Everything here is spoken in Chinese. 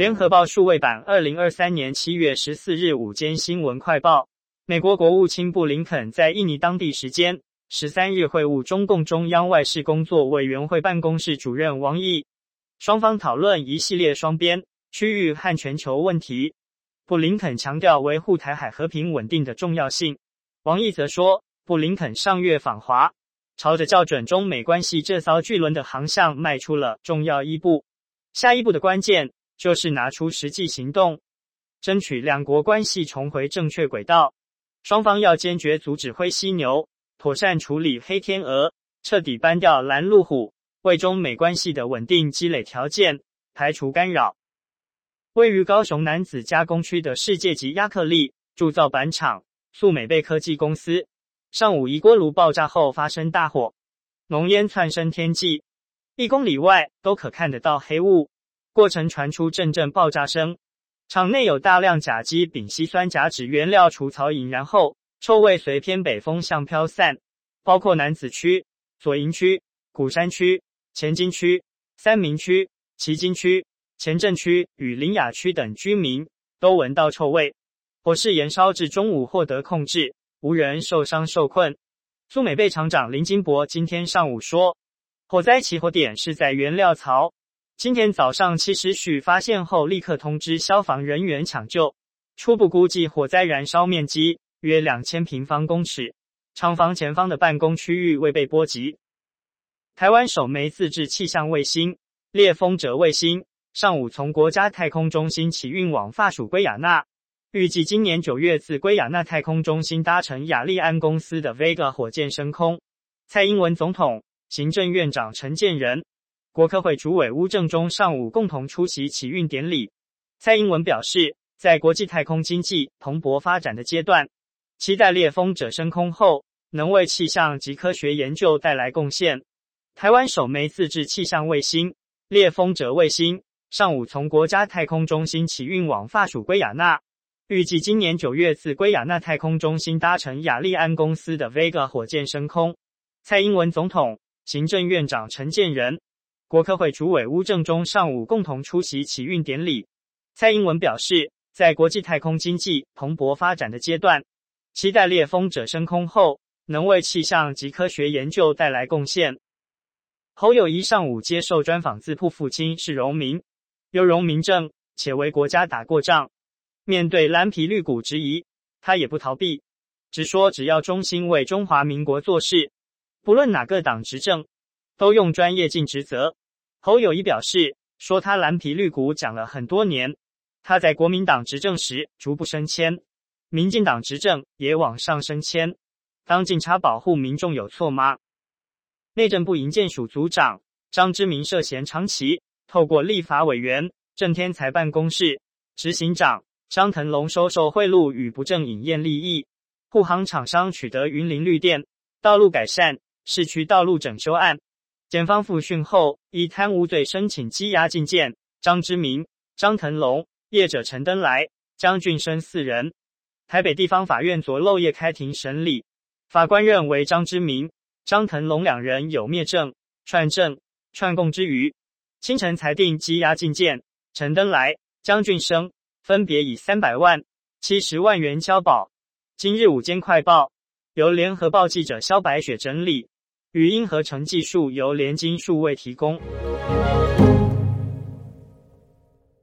联合报数位版，二零二三年七月十四日午间新闻快报：美国国务卿布林肯在印尼当地时间十三日会晤中共中央外事工作委员会办公室主任王毅，双方讨论一系列双边、区域和全球问题。布林肯强调维护台海和平稳定的重要性。王毅则说，布林肯上月访华，朝着校准中美关系这艘巨轮的航向迈出了重要一步。下一步的关键就是拿出实际行动，争取两国关系重回正确轨道。双方要坚决阻止灰犀牛，妥善处理黑天鹅，彻底搬掉拦路虎，为中美关系的稳定积累条件，排除干扰。位于高雄男子加工区的世界级亚克力铸造板厂素美贝科技公司，上午一锅炉爆炸后发生大火，浓烟窜升天际，一公里外都可看得到黑雾。过程传出阵阵爆炸声，厂内有大量甲基丙烯酸甲酯原料除槽引燃后，臭味随偏北风向飘散，包括南子区、左营区、鼓山区、前金区、三民区、旗津区。前镇区与林雅区等居民都闻到臭味，火势延烧至中午获得控制，无人受伤受困。苏美贝厂长林金博今天上午说，火灾起火点是在原料槽，今天早上七时许发现后，立刻通知消防人员抢救。初步估计火灾燃烧面积约两千平方公尺，厂房前方的办公区域未被波及。台湾首枚自制气象卫星猎风者卫星。上午从国家太空中心起运往法属圭亚那，预计今年九月自圭亚那太空中心搭乘亚利安公司的 Vega 火箭升空。蔡英文总统、行政院长陈建仁、国科会主委吴政忠上午共同出席起运典礼。蔡英文表示，在国际太空经济蓬勃发展的阶段，期待猎风者升空后能为气象及科学研究带来贡献。台湾首枚自制气象卫星猎风者卫星。上午从国家太空中心起运往法属圭亚那，预计今年九月自圭亚那太空中心搭乘亚利安公司的 Vega 火箭升空。蔡英文总统、行政院长陈建仁、国科会主委吴正中上午共同出席启运典礼。蔡英文表示，在国际太空经济蓬勃发展的阶段，期待猎风者升空后能为气象及科学研究带来贡献。侯友谊上午接受专访，自曝父亲是荣民。有荣民证，且为国家打过仗。面对蓝皮绿骨质疑，他也不逃避，只说只要忠心为中华民国做事，不论哪个党执政，都用专业尽职责。侯友宜表示，说他蓝皮绿骨讲了很多年，他在国民党执政时逐步升迁，民进党执政也往上升迁。当警察保护民众有错吗？内政部营建署组长张之明涉嫌长期。透过立法委员郑天才办公室执行长张腾龙收受贿赂与不正饮宴利益，护航厂商取得云林绿电道路改善、市区道路整修案，检方复讯后以贪污罪申请羁押禁见张之明、张腾龙、业者陈登来、江俊生四人。台北地方法院昨漏夜开庭审理，法官认为张之明、张腾龙两人有灭证、串证、串供之余。清晨裁定羁押禁见，陈登来、江俊生分别以三百万、七十万元交保。今日午间快报由联合报记者萧白雪整理，语音合成技术由联金数位提供。